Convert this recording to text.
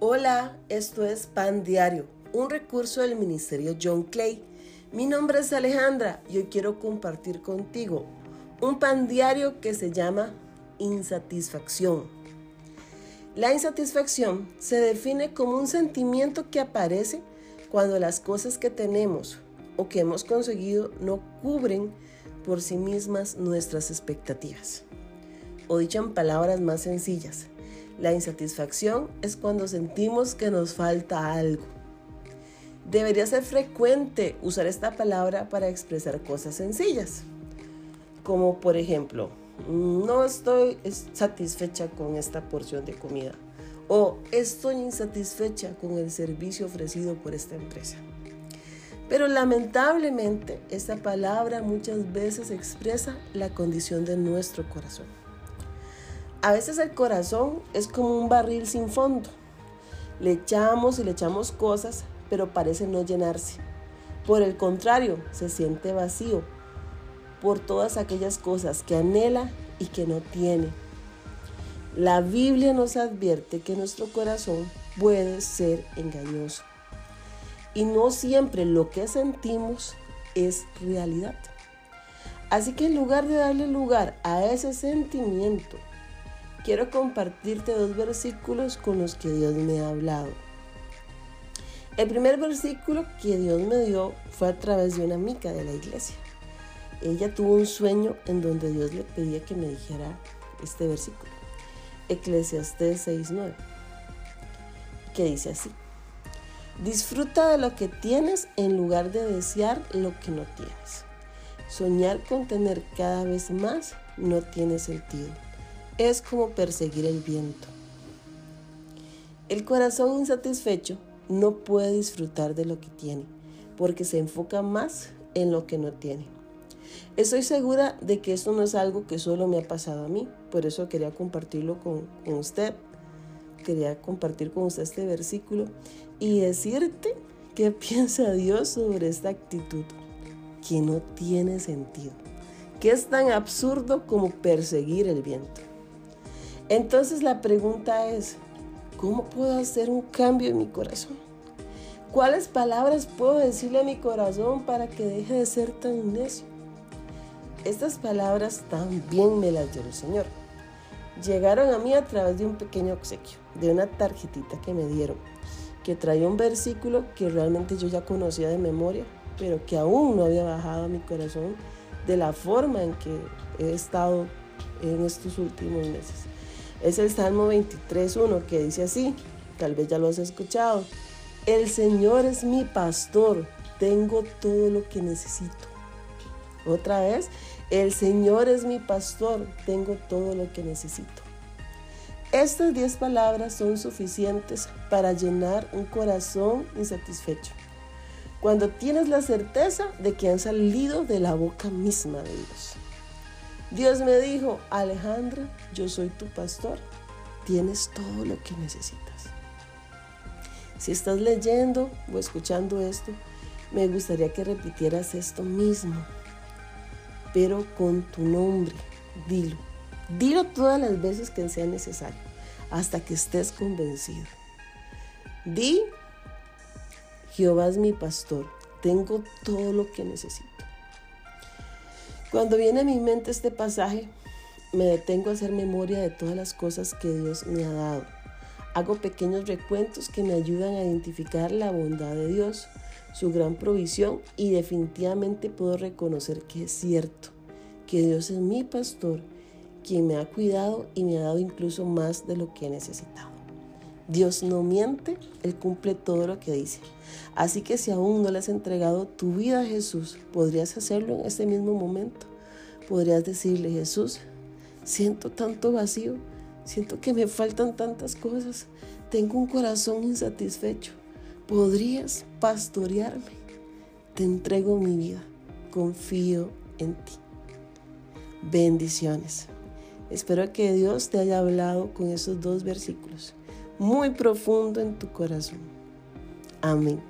Hola, esto es Pan Diario, un recurso del Ministerio John Clay. Mi nombre es Alejandra y hoy quiero compartir contigo un pan diario que se llama insatisfacción. La insatisfacción se define como un sentimiento que aparece cuando las cosas que tenemos o que hemos conseguido no cubren por sí mismas nuestras expectativas. O dicho en palabras más sencillas, la insatisfacción es cuando sentimos que nos falta algo. Debería ser frecuente usar esta palabra para expresar cosas sencillas, como por ejemplo, no estoy satisfecha con esta porción de comida o estoy insatisfecha con el servicio ofrecido por esta empresa. Pero lamentablemente esta palabra muchas veces expresa la condición de nuestro corazón. A veces el corazón es como un barril sin fondo. Le echamos y le echamos cosas, pero parece no llenarse. Por el contrario, se siente vacío por todas aquellas cosas que anhela y que no tiene. La Biblia nos advierte que nuestro corazón puede ser engañoso. Y no siempre lo que sentimos es realidad. Así que en lugar de darle lugar a ese sentimiento quiero compartirte dos versículos con los que Dios me ha hablado. El primer versículo que Dios me dio fue a través de una amiga de la iglesia. Ella tuvo un sueño en donde Dios le pedía que me dijera este versículo. Eclesiastés 6:9, que dice así. Disfruta de lo que tienes en lugar de desear lo que no tienes. Soñar con tener cada vez más no tiene sentido es como perseguir el viento. El corazón insatisfecho no puede disfrutar de lo que tiene, porque se enfoca más en lo que no tiene. Estoy segura de que esto no es algo que solo me ha pasado a mí, por eso quería compartirlo con, usted. Quería compartir con usted este versículo y decirte qué piensa Dios sobre esta actitud que no tiene sentido, que es tan absurdo como perseguir el viento. Entonces la pregunta es, ¿cómo puedo hacer un cambio en mi corazón? ¿Cuáles palabras puedo decirle a mi corazón para que deje de ser tan necio? Estas palabras también me las dio el Señor. Llegaron a mí a través de un pequeño obsequio, de una tarjetita que me dieron, que traía un versículo que realmente yo ya conocía de memoria, pero que aún no había bajado a mi corazón de la forma en que he estado en estos últimos meses. Es el Salmo 23.1 que dice así, tal vez ya lo has escuchado. El Señor es mi pastor, tengo todo lo que necesito. Otra vez, el Señor es mi pastor, tengo todo lo que necesito. Estas 10 palabras son suficientes para llenar un corazón insatisfecho. Cuando tienes la certeza de que han salido de la boca misma de Dios. Dios me dijo, Alejandra, yo soy tu pastor, tienes todo lo que necesitas. Si estás leyendo o escuchando esto, me gustaría que repitieras esto mismo, pero con tu nombre, dilo. Dilo todas las veces que sea necesario, hasta que estés convencido. Di, Jehová es mi pastor, tengo todo lo que necesito. Cuando viene a mi mente este pasaje, me detengo a hacer memoria de todas las cosas que Dios me ha dado. Hago pequeños recuentos que me ayudan a identificar la bondad de Dios, su gran provisión y definitivamente puedo reconocer que es cierto, que Dios es mi pastor, quien me ha cuidado y me ha dado incluso más de lo que he necesitado. Dios no miente, Él cumple todo lo que dice. Así que si aún no le has entregado tu vida a Jesús, podrías hacerlo en este mismo momento. Podrías decirle, Jesús, siento tanto vacío, siento que me faltan tantas cosas, tengo un corazón insatisfecho. ¿Podrías pastorearme? Te entrego mi vida, confío en ti. Bendiciones. Espero que Dios te haya hablado con esos dos versículos muy profundo en tu corazón. Amén.